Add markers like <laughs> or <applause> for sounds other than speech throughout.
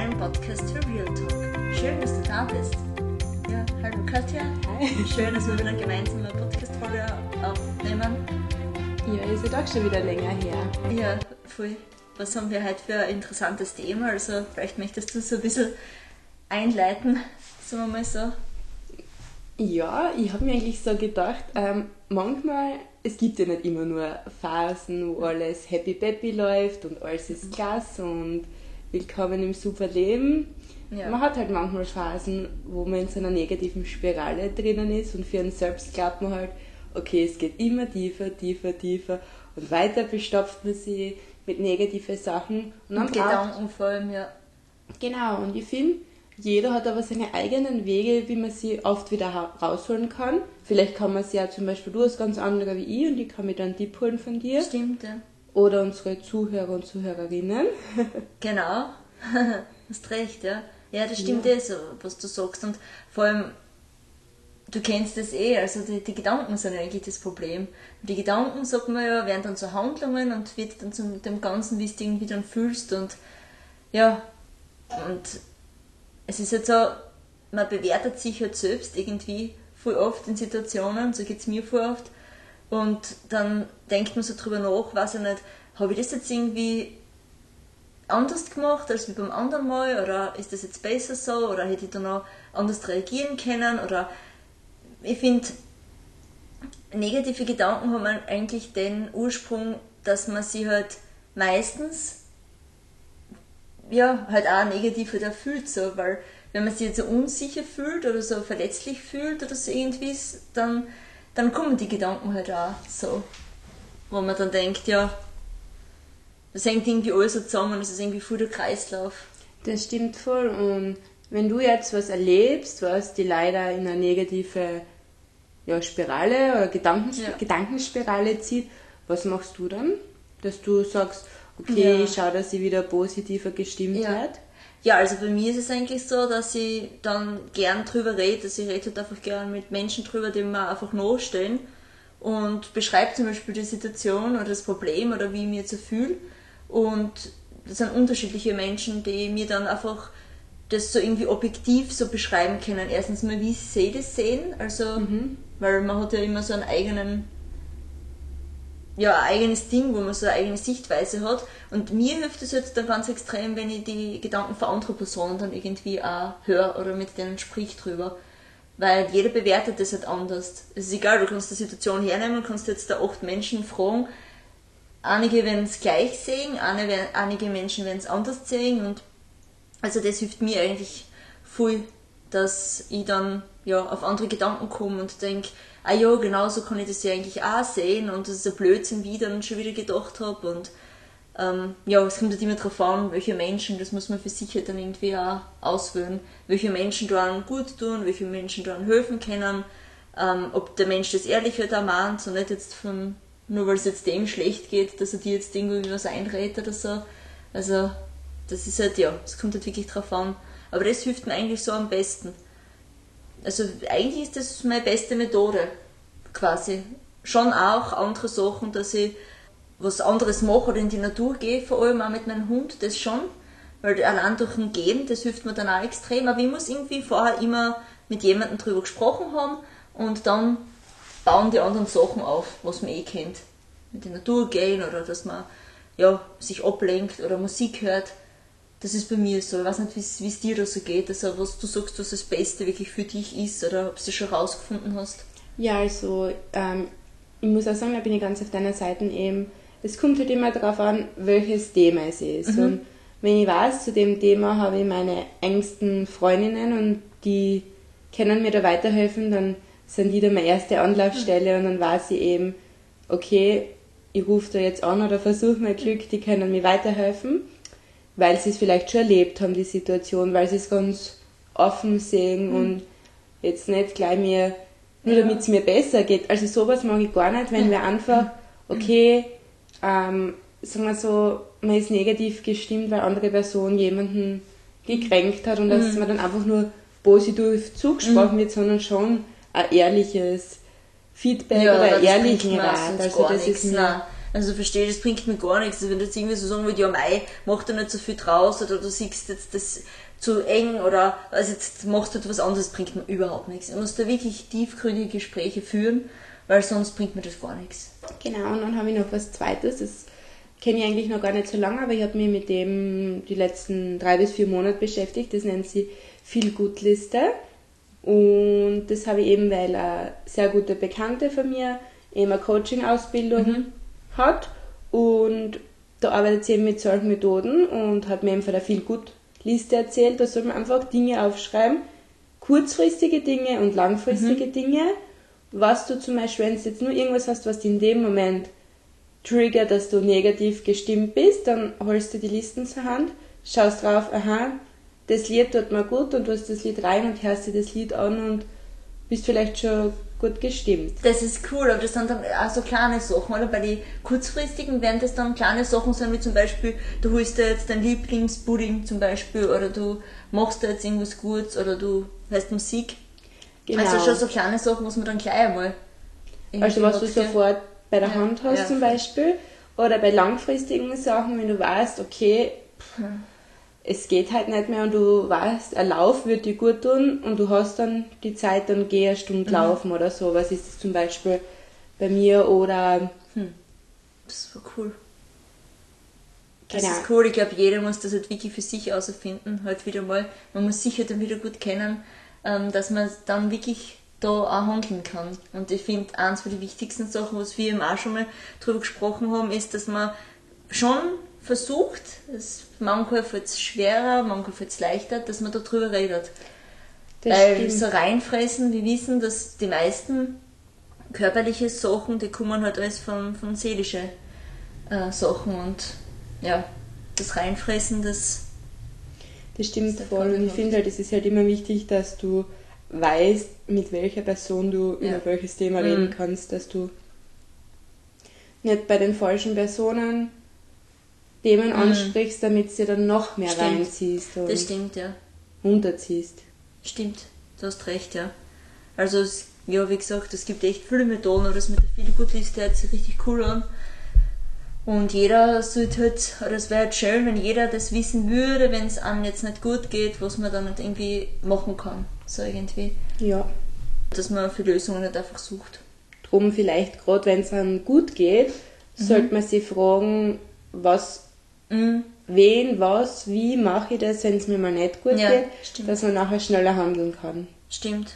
Kodex des Lebens, dein Podcast für Real Talk. Schön, dass du da bist. Ja, hallo Katja. Hi. Schön, dass wir wieder gemeinsam eine Podcast-Folge aufnehmen. Ja, ist ja doch schon wieder länger her. Ja, voll. Was haben wir heute für ein interessantes Thema? Also, vielleicht möchtest du so ein bisschen einleiten, sagen wir mal so. Ja, ich habe mir eigentlich so gedacht, ähm, manchmal, es gibt ja nicht immer nur Phasen, wo alles happy peppy läuft und alles ist klasse und willkommen im super Leben. Ja. Man hat halt manchmal Phasen, wo man in so einer negativen Spirale drinnen ist und für einen selbst glaubt man halt, okay, es geht immer tiefer, tiefer, tiefer und weiter bestopft man sie mit negativen Sachen und dann Und Gedanken vor allem, ja. Genau, und ich finde, jeder hat aber seine eigenen Wege, wie man sie oft wieder rausholen kann. Vielleicht kann man sie ja zum Beispiel, du hast ganz andere wie ich und ich kann mir dann einen Tipp holen von dir. Stimmt, ja. Oder unsere Zuhörer und Zuhörerinnen. <laughs> Genau, <laughs> hast recht, ja. Ja, das stimmt Ja. eh so, was du sagst. Und vor allem, du kennst das eh, also die, die Gedanken sind eigentlich das Problem. Die Gedanken, sagt man ja, werden dann zu Handlungen und wird dann zu dem Ganzen, wie du irgendwie dann fühlst. Und ja, und es ist halt so, man bewertet sich halt selbst irgendwie voll oft in Situationen, so geht es mir voll oft. Und dann denkt man so drüber nach, weiß ich nicht, habe ich das jetzt irgendwie anders gemacht als wie beim anderen Mal? Oder ist das jetzt besser so? Oder hätte ich da noch anders reagieren können? Oder ich finde, negative Gedanken haben eigentlich den Ursprung, dass man sie halt meistens ja, halt auch negativ halt fühlt, so, weil wenn man sich jetzt so unsicher fühlt oder so verletzlich fühlt oder so irgendwie, dann, dann kommen die Gedanken halt auch so, wo man dann denkt, ja, das hängt irgendwie alles so zusammen, das ist irgendwie voll der Kreislauf. Das stimmt voll. Und wenn du jetzt was erlebst, was die leider in eine negative ja, Spirale oder Gedankens Ja. Gedankenspirale zieht, was machst du dann? Dass du sagst, okay, Ja. ich schau, dass sie wieder positiver gestimmt Ja. wird. Ja, also bei mir ist es eigentlich so, dass ich dann gern drüber rede, dass ich rede halt einfach gern mit Menschen drüber, die mir einfach nachstellen und beschreibe zum Beispiel die Situation oder das Problem oder wie ich mich jetzt so fühle. Und das sind unterschiedliche Menschen, die mir dann einfach das so irgendwie objektiv so beschreiben können. Erstens mal, wie sie das sehen, also, weil man hat ja immer so einen eigenen ja, ein eigenes Ding, wo man so eine eigene Sichtweise hat. Und mir hilft es jetzt dann ganz extrem, wenn ich die Gedanken von anderen Personen dann irgendwie auch höre oder mit denen sprich drüber. Weil jeder bewertet das halt anders. Es ist egal, du kannst die Situation hernehmen, kannst jetzt da acht Menschen fragen. Einige werden es gleich sehen, einige, einige Menschen werden es anders sehen und also das hilft mir eigentlich voll, dass ich dann ja auf andere Gedanken komme und denke, ah ja, genau so kann ich das ja eigentlich auch sehen und das ist ein Blödsinn, wie ich dann schon wieder gedacht habe und ähm, ja, es kommt halt immer darauf an, welche Menschen, das muss man für sich halt dann irgendwie auch auswählen, welche Menschen da einem gut tun, welche Menschen da einem helfen können, ähm, ob der Mensch das ehrlich halt auch meint, so nicht jetzt von, nur weil es jetzt dem schlecht geht, dass er dir jetzt irgendwie was einredet oder so. Also, das ist halt, ja, es kommt halt wirklich drauf an. Aber das hilft mir eigentlich so am besten. Also, eigentlich ist das meine beste Methode, quasi. Schon auch andere Sachen, dass ich was anderes mache oder in die Natur gehe, vor allem auch mit meinem Hund, das schon. Weil allein durch ein Gehen, das hilft mir dann auch extrem. Aber ich muss irgendwie vorher immer mit jemandem drüber gesprochen haben und dann bauen die anderen Sachen auf, was man eh kennt. Mit der Natur gehen oder dass man ja, sich ablenkt oder Musik hört. Das ist bei mir so. Ich weiß nicht, wie es dir da so geht. Also was du sagst, was das Beste wirklich für dich ist oder ob du das schon rausgefunden hast. Ja, also ähm, ich muss auch sagen, da bin ich ganz auf deiner Seite eben. Es kommt halt immer darauf an, welches Thema es ist. Und wenn ich weiß, zu dem Thema habe ich meine engsten Freundinnen und die können mir da weiterhelfen, dann sind die da meine erste Anlaufstelle und dann weiß ich eben, okay, ich rufe da jetzt an oder versuche mein Glück, die können mir weiterhelfen, weil sie es vielleicht schon erlebt haben, die Situation, weil sie es ganz offen sehen und jetzt nicht gleich mir, nur Ja. damit es mir besser geht. Also sowas mag ich gar nicht, wenn wir einfach, okay, ähm, sagen wir so, man ist negativ gestimmt, weil andere Person jemanden gekränkt hat und dass man dann einfach nur positiv zugesprochen wird, sondern schon ein ehrliches Feedback oder das einen ehrlichen Rat. Also das ist Nein. Also verstehe, das bringt mir gar nichts. Also wenn du jetzt irgendwie so sagen würdest, ja Mai, mach da nicht so viel draus oder du siehst jetzt das zu eng oder also jetzt machst du etwas anderes, bringt mir überhaupt nichts. Ich muss da wirklich tiefgründige Gespräche führen, weil sonst bringt mir das gar nichts. Genau, und dann habe ich noch was Zweites, das kenne ich eigentlich noch gar nicht so lange, aber ich habe mich mit dem die letzten drei bis vier Monate beschäftigt. Das nennt sie Feel Good Liste. Und das habe ich eben, weil eine sehr gute Bekannte von mir eben eine Coaching-Ausbildung mhm. Hat und da arbeitet sie eben mit solchen Methoden und hat mir eben von der Feel Good Liste erzählt, da soll man einfach Dinge aufschreiben, kurzfristige Dinge und langfristige mhm. Dinge, was du zum Beispiel, wenn du jetzt nur irgendwas hast, was dir in dem Moment triggert, dass du negativ gestimmt bist, dann holst du die Listen zur Hand, schaust drauf, aha, das Lied tut mir gut und du hast das Lied rein und hörst dir das Lied an und bist vielleicht schon gut gestimmt. Das ist cool, aber das sind dann auch so kleine Sachen, oder? Bei den kurzfristigen werden das dann kleine Sachen sein, wie zum Beispiel, du holst dir jetzt dein Lieblingspudding zum Beispiel, oder du machst da jetzt irgendwas Gutes, oder du hörst Musik. Genau. Also schon so kleine Sachen, was man dann gleich einmal. Also was du sofort bei der ja, Hand hast ja. zum Beispiel, oder bei langfristigen Sachen, wenn du weißt, okay, pff, es geht halt nicht mehr und du weißt, ein Lauf wird dir gut tun und du hast dann die Zeit, dann geh eine Stunde mhm. laufen oder so. Was ist das zum Beispiel bei mir oder. Hm. Das war cool. Das genau. ist cool. Ich glaube, jeder muss das halt wirklich für sich auserfinden. Halt wieder mal. Man muss sich halt dann wieder gut kennen, ähm, dass man dann wirklich da auch handeln kann. Und ich finde, eins von den wichtigsten Sachen, was wir eben auch schon mal drüber gesprochen haben, ist, dass man schon versucht, es, manchmal fällt es schwerer, manchmal fällt es leichter, dass man darüber redet. Das Weil stimmt. so reinfressen, wir wissen, dass die meisten körperliche Sachen, die kommen halt alles von, von seelischen äh, Sachen und ja, das Reinfressen, das. Das stimmt voll und ich finde halt, es ist halt immer wichtig, dass du weißt, mit welcher Person du ja. über welches Thema mhm. reden kannst, dass du nicht bei den falschen Personen Themen mhm. ansprichst, damit sie dann noch mehr stimmt. reinziehst und das stimmt, ja. runterziehst. Stimmt, du hast recht, ja. Also, es, ja, wie gesagt, es gibt echt viele Methoden, aber das mit der Feelgood-Liste hört sich richtig cool an. Und jeder sollte halt, oder es wäre halt schön, wenn jeder das wissen würde, wenn es einem jetzt nicht gut geht, was man dann nicht irgendwie machen kann. So irgendwie. Ja. Dass man für Lösungen nicht einfach sucht. Drum vielleicht, gerade wenn es einem gut geht, mhm. sollte man sich fragen, was Mhm. Wen, was, wie mache ich das, wenn es mir mal nicht gut ja, geht, stimmt. dass man nachher schneller handeln kann. Stimmt.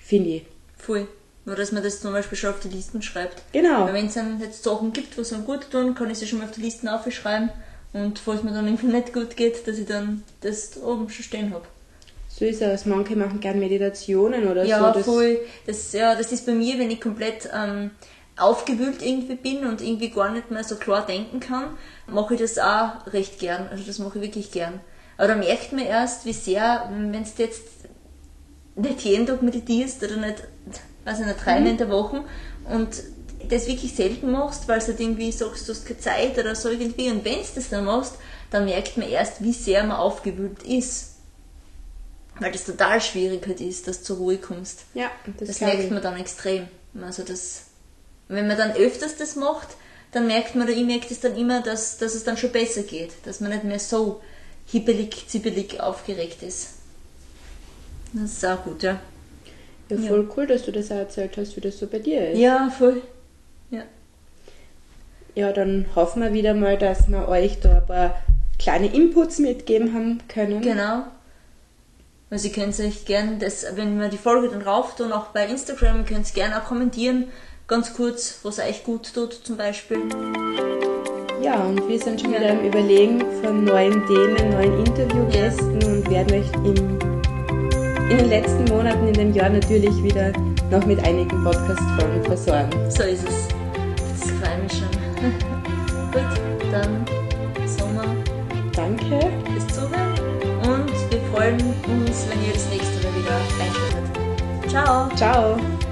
Finde ich. Voll. Nur, dass man das zum Beispiel schon auf die Listen schreibt. Genau. Weil wenn es dann jetzt Sachen gibt, was einem gut tun, kann ich sie schon mal auf die Listen aufschreiben. Und falls mir dann irgendwie nicht gut geht, dass ich dann das oben schon stehen habe. So ist es. Manche machen gerne Meditationen oder ja, so. Ja, voll. Das, ja, das ist bei mir, wenn ich komplett ähm, aufgewühlt irgendwie bin und irgendwie gar nicht mehr so klar denken kann, mache ich das auch recht gern. Also das mache ich wirklich gern. Aber da merkt man erst, wie sehr, wenn du jetzt nicht jeden Tag meditierst oder nicht, weiß ich nicht, dreimal mhm. in der Woche und das wirklich selten machst, weil du halt irgendwie sagst, du hast keine Zeit oder so irgendwie und wenn du das dann machst, dann merkt man erst, wie sehr man aufgewühlt ist. Weil das total schwierig halt ist, dass du zur Ruhe kommst. Ja, das, das merkt man dann extrem. Also das wenn man dann öfters das macht, dann merkt man, oder ich merke das dann immer, dass, dass es dann schon besser geht, dass man nicht mehr so hibbelig, zibbelig aufgeregt ist. Das ist auch gut, ja. Ja, voll ja. cool, dass du das auch erzählt hast, wie das so bei dir ist. Ja, voll. Ja. Ja, dann hoffen wir wieder mal, dass wir euch da ein paar kleine Inputs mitgeben haben können. Genau. Also ihr könnt euch gerne, das, wenn wir die Folge dann rauf tun, auch bei Instagram, könnt ihr gerne auch kommentieren, ganz kurz, was euch gut tut zum Beispiel. Ja, und wir sind schon ja. wieder am Überlegen von neuen Themen, neuen Interviewgästen ja. und werden euch im, in den letzten Monaten in dem Jahr natürlich wieder noch mit einigen Podcast-Folgen versorgen. So ist es. Das freut mich schon. <laughs> Gut, dann Sommer. Danke fürs Zuhören und wir freuen uns, wenn ihr das nächste Mal wieder einschaltet. Ciao. Ciao.